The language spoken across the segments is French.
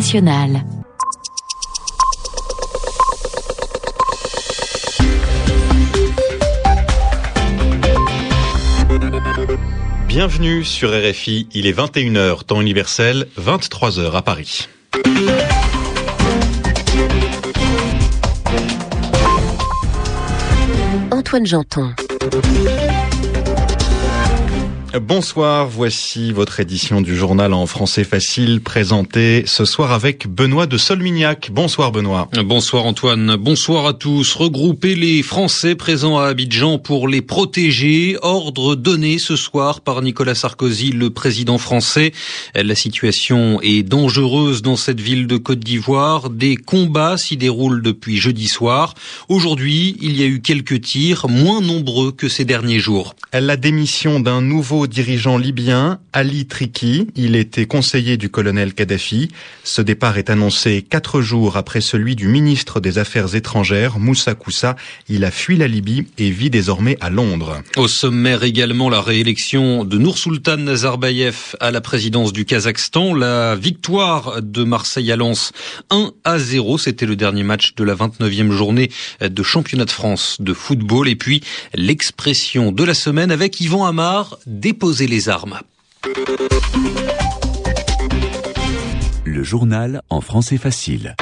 internationale. Bienvenue sur RFI, il est 21h, temps universel, 23h à Paris. Antoine Janton. Bonsoir, voici votre édition du journal en français facile présentée ce soir avec Benoît de Solmignac. Bonsoir Benoît. Bonsoir Antoine, bonsoir à tous. Regrouper les Français présents à Abidjan pour les protéger. Ordre donné ce soir par Nicolas Sarkozy, le président français. La situation est dangereuse dans cette ville de Côte d'Ivoire. Des combats s'y déroulent depuis jeudi soir. Aujourd'hui, il y a eu quelques tirs, moins nombreux que ces derniers jours. La démission d'un nouveau dirigeant libyen, Ali Triki. Il était conseiller du colonel Kadhafi. Ce départ est annoncé quatre jours après celui du ministre des Affaires étrangères, Moussa Koussa. Il a fui la Libye et vit désormais à Londres. Au sommaire également la réélection de Noursultan Nazarbayev à la présidence du Kazakhstan. La victoire de Marseille à Lens 1 à 0. C'était le dernier match de la 29e journée de championnat de France de football. Et puis l'expression de la semaine avec Yvan Amar, déposer les armes. Le journal en français facile.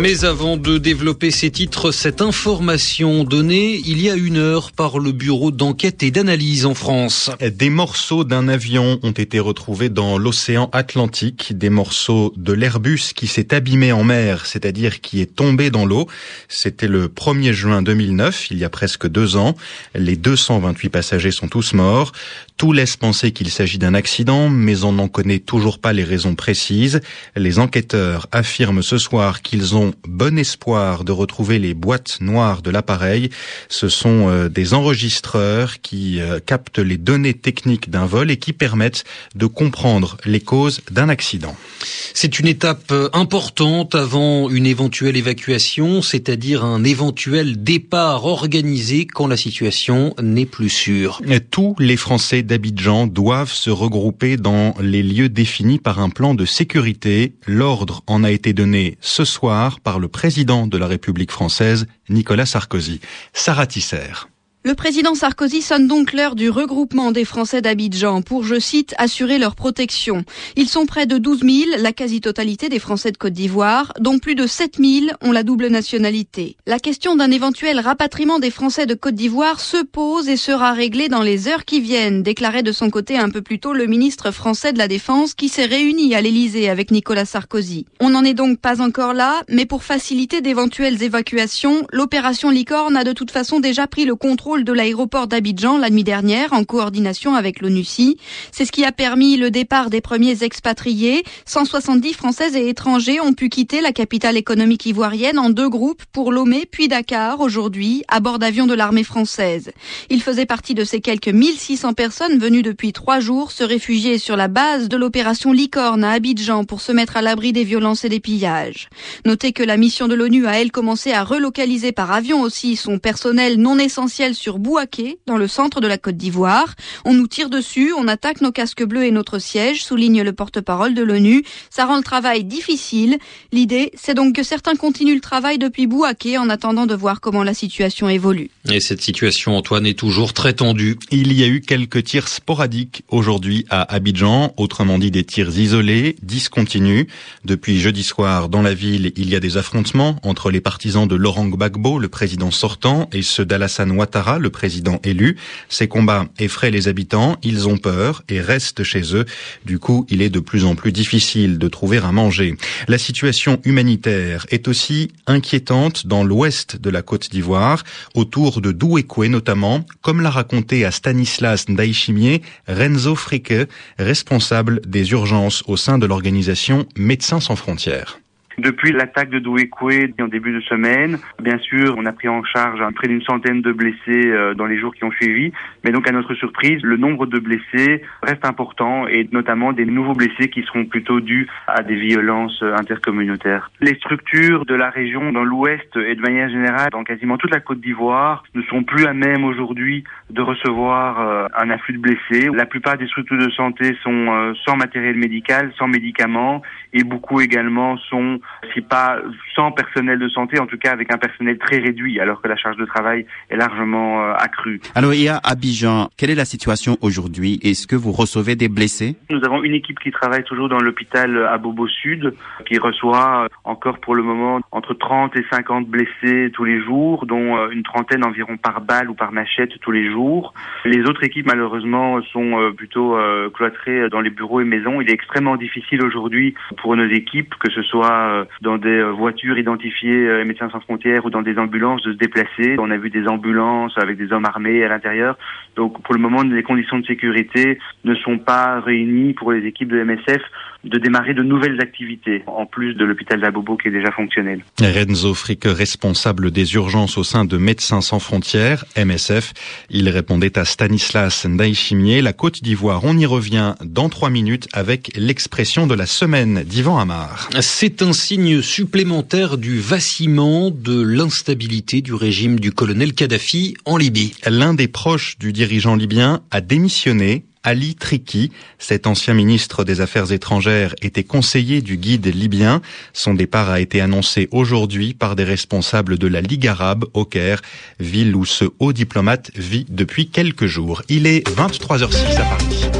Mais avant de développer ces titres, cette information donnée il y a une heure par le Bureau d'enquête et d'analyse en France. Des morceaux d'un avion ont été retrouvés dans l'océan Atlantique, des morceaux de l'Airbus qui s'est abîmé en mer, c'est-à-dire qui est tombé dans l'eau. C'était le 1er juin 2009, il y a presque deux ans. Les 228 passagers sont tous morts. Tout laisse penser qu'il s'agit d'un accident, mais on n'en connaît toujours pas les raisons précises. Les enquêteurs affirment ce soir qu'ils ont bon espoir de retrouver les boîtes noires de l'appareil. Ce sont euh, des enregistreurs qui euh, captent les données techniques d'un vol et qui permettent de comprendre les causes d'un accident. C'est une étape euh, importante avant une éventuelle évacuation, c'est-à-dire un éventuel départ organisé quand la situation n'est plus sûre. Tous les Français d'Abidjan doivent se regrouper dans les lieux définis par un plan de sécurité. L'ordre en a été donné ce soir par le président de la République française, Nicolas Sarkozy. Sarah Tisser. Le président Sarkozy sonne donc l'heure du regroupement des Français d'Abidjan pour, je cite, assurer leur protection. Ils sont près de 12 000, la quasi-totalité des Français de Côte d'Ivoire, dont plus de 7 000 ont la double nationalité. La question d'un éventuel rapatriement des Français de Côte d'Ivoire se pose et sera réglée dans les heures qui viennent, déclarait de son côté un peu plus tôt le ministre français de la Défense qui s'est réuni à l'Élysée avec Nicolas Sarkozy. On n'en est donc pas encore là, mais pour faciliter d'éventuelles évacuations, l'opération Licorne a de toute façon déjà pris le contrôle de l'aéroport d'Abidjan la nuit dernière en coordination avec l'ONUCI. C'est ce qui a permis le départ des premiers expatriés. 170 Françaises et étrangers ont pu quitter la capitale économique ivoirienne en deux groupes pour Lomé puis Dakar aujourd'hui à bord d'avions de l'armée française. Ils faisaient partie de ces quelques 1600 personnes venues depuis trois jours se réfugier sur la base de l'opération Licorne à Abidjan pour se mettre à l'abri des violences et des pillages. Notez que la mission de l'ONU a elle commencé à relocaliser par avion aussi son personnel non essentiel sur Bouaké, dans le centre de la Côte d'Ivoire. On nous tire dessus, on attaque nos casques bleus et notre siège, souligne le porte-parole de l'ONU. Ça rend le travail difficile. L'idée, c'est donc que certains continuent le travail depuis Bouaké en attendant de voir comment la situation évolue. Et cette situation, Antoine, est toujours très tendue. Il y a eu quelques tirs sporadiques aujourd'hui à Abidjan, autrement dit des tirs isolés, discontinus. Depuis jeudi soir, dans la ville, il y a des affrontements entre les partisans de Laurent Gbagbo, le président sortant, et ceux d'Alassane Ouattara, le président élu. Ces combats effraient les habitants, ils ont peur et restent chez eux. Du coup, il est de plus en plus difficile de trouver à manger. La situation humanitaire est aussi inquiétante dans l'ouest de la Côte d'Ivoire, autour de Douekoué notamment, comme l'a raconté à Stanislas Ndaïchimier Renzo Fricke, responsable des urgences au sein de l'organisation Médecins sans frontières. Depuis l'attaque de Douékoué en début de semaine, bien sûr, on a pris en charge près d'une centaine de blessés euh, dans les jours qui ont suivi. Mais donc, à notre surprise, le nombre de blessés reste important et notamment des nouveaux blessés qui seront plutôt dus à des violences intercommunautaires. Les structures de la région dans l'ouest et de manière générale dans quasiment toute la Côte d'Ivoire ne sont plus à même aujourd'hui de recevoir euh, un afflux de blessés. La plupart des structures de santé sont euh, sans matériel médical, sans médicaments et beaucoup également sont, si pas sans personnel de santé, en tout cas avec un personnel très réduit alors que la charge de travail est largement euh, accrue. Alors, il y a Abidjan. Quelle est la situation aujourd'hui? Est-ce que vous recevez des blessés? Nous avons une équipe qui travaille toujours dans l'hôpital à Bobo Sud, qui reçoit encore pour le moment entre 30 et 50 blessés tous les jours, dont euh, une trentaine environ par balle ou par machette tous les jours. Les autres équipes, malheureusement, sont euh, plutôt euh, cloîtrées dans les bureaux et maisons. Il est extrêmement difficile aujourd'hui pour nos équipes, que ce soit dans des voitures identifiées Médecins sans frontières ou dans des ambulances, de se déplacer. On a vu des ambulances avec des hommes armés à l'intérieur. Donc pour le moment, les conditions de sécurité ne sont pas réunies pour les équipes de MSF de démarrer de nouvelles activités, en plus de l'hôpital d'Abobo qui est déjà fonctionnel. Renzo Frick, responsable des urgences au sein de Médecins sans frontières, MSF, il répondait à Stanislas Ndaïchimier, la Côte d'Ivoire. On y revient dans trois minutes avec l'expression de la semaine d'Ivan Amar. C'est un signe supplémentaire du vacillement, de l'instabilité du régime du colonel Kadhafi en Libye. L'un des proches du dirigeant libyen a démissionné Ali Triki. Cet ancien ministre des Affaires étrangères était conseiller du guide libyen. Son départ a été annoncé aujourd'hui par des responsables de la Ligue arabe au Caire, ville où ce haut diplomate vit depuis quelques jours. Il est 23h06 à Paris.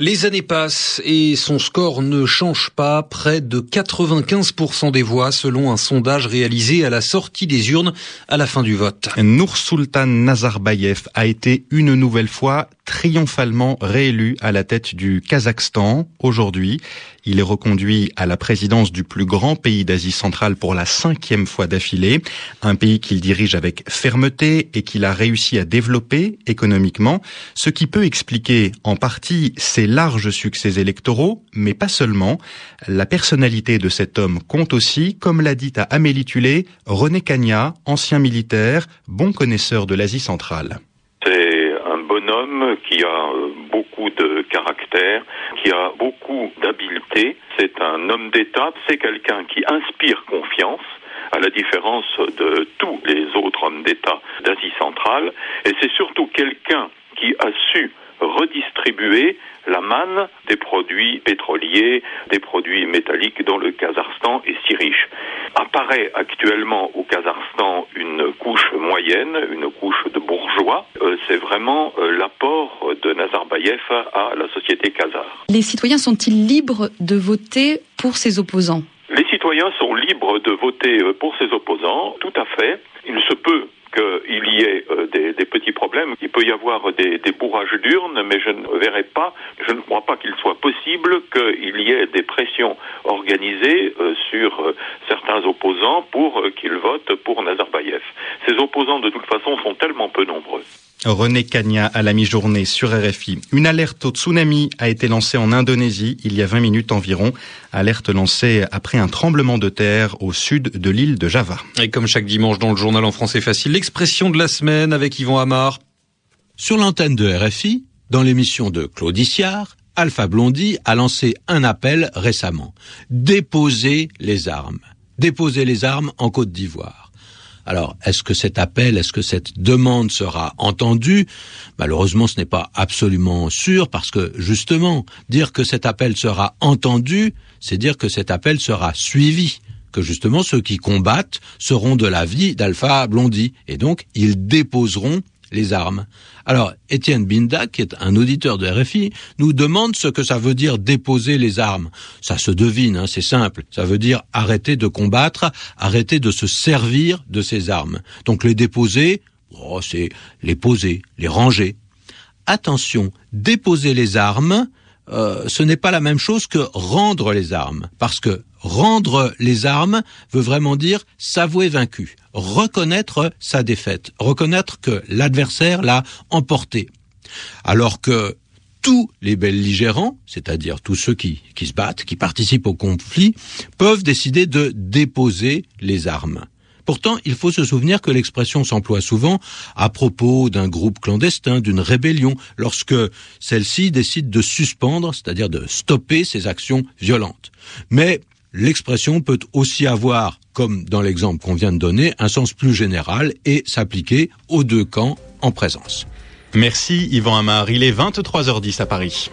Les années passent et son score ne change pas. Près de 95% des voix selon un sondage réalisé à la sortie des urnes à la fin du vote. Nour Sultan Nazarbayev a été une nouvelle fois triomphalement réélu à la tête du Kazakhstan aujourd'hui. Il est reconduit à la présidence du plus grand pays d'Asie centrale pour la cinquième fois d'affilée, un pays qu'il dirige avec fermeté et qu'il a réussi à développer économiquement, ce qui peut expliquer en partie ses larges succès électoraux, mais pas seulement. La personnalité de cet homme compte aussi, comme l'a dit à Amélie Tulé, René Cagna, ancien militaire, bon connaisseur de l'Asie centrale bonhomme qui a euh, beaucoup de caractère, qui a beaucoup d'habileté. C'est un homme d'État, c'est quelqu'un qui inspire confiance à la différence de tous les autres hommes d'État d'Asie centrale, et c'est surtout quelqu'un qui a su redistribuer la manne des produits pétroliers, des produits métalliques dont le Kazakhstan est si riche. Apparaît actuellement au Kazakhstan moyenne, une couche de bourgeois. Euh, c'est vraiment euh, l'apport de Nazarbayev à la société kazare. Les citoyens sont-ils libres de voter pour ses opposants? Les citoyens sont libres de voter euh, pour ses opposants, tout à fait. Il se peut qu'il y ait des, petits problèmes. Il peut y avoir des, des bourrages d'urnes, mais je ne verrai pas, je ne crois pas qu'il soit possible qu'il y ait des pressions organisées sur certains opposants pour qu'ils votent pour Nazarbayev. Ces opposants, de toute façon, sont tellement peu nombreux. René Cagna à la mi-journée sur RFI. Une alerte au tsunami a été lancée en Indonésie il y a 20 minutes environ. Alerte lancée après un tremblement de terre au sud de l'île de Java. Et comme chaque dimanche dans le journal en français facile, l'expression de la semaine avec Yvan Amar. Sur l'antenne de RFI, dans l'émission de Claude Issiard, Alpha Blondy a lancé un appel récemment. Déposer les armes. Déposer les armes en Côte d'Ivoire. Alors, est-ce que cet appel, est-ce que cette demande sera entendue? Malheureusement, ce n'est pas absolument sûr parce que, justement, dire que cet appel sera entendu, c'est dire que cet appel sera suivi que justement ceux qui combattent seront de la vie d'Alpha Blondie et donc ils déposeront armes. Alors, Étienne Binda, qui est un auditeur de RFI, nous demande ce que ça veut dire déposer les armes. Ça se devine, hein, c'est simple. Ça veut dire arrêter de combattre, arrêter de se servir de ces armes. Donc les déposer, oh, c'est les poser, les ranger. Attention, déposer les armes, euh, ce n'est pas la même chose que rendre les armes, parce que rendre les armes veut vraiment dire s'avouer vaincu, reconnaître sa défaite, reconnaître que l'adversaire l'a emporté. Alors que tous les belligérants, c'est-à-dire tous ceux qui, qui se battent, qui participent au conflit, peuvent décider de déposer les armes. Pourtant, il faut se souvenir que l'expression s'emploie souvent à propos d'un groupe clandestin, d'une rébellion, lorsque celle-ci décide de suspendre, c'est-à-dire de stopper ses actions violentes. Mais l'expression peut aussi avoir, comme dans l'exemple qu'on vient de donner, un sens plus général et s'appliquer aux deux camps en présence. Merci Yvan Amar, il est 23h10 à Paris.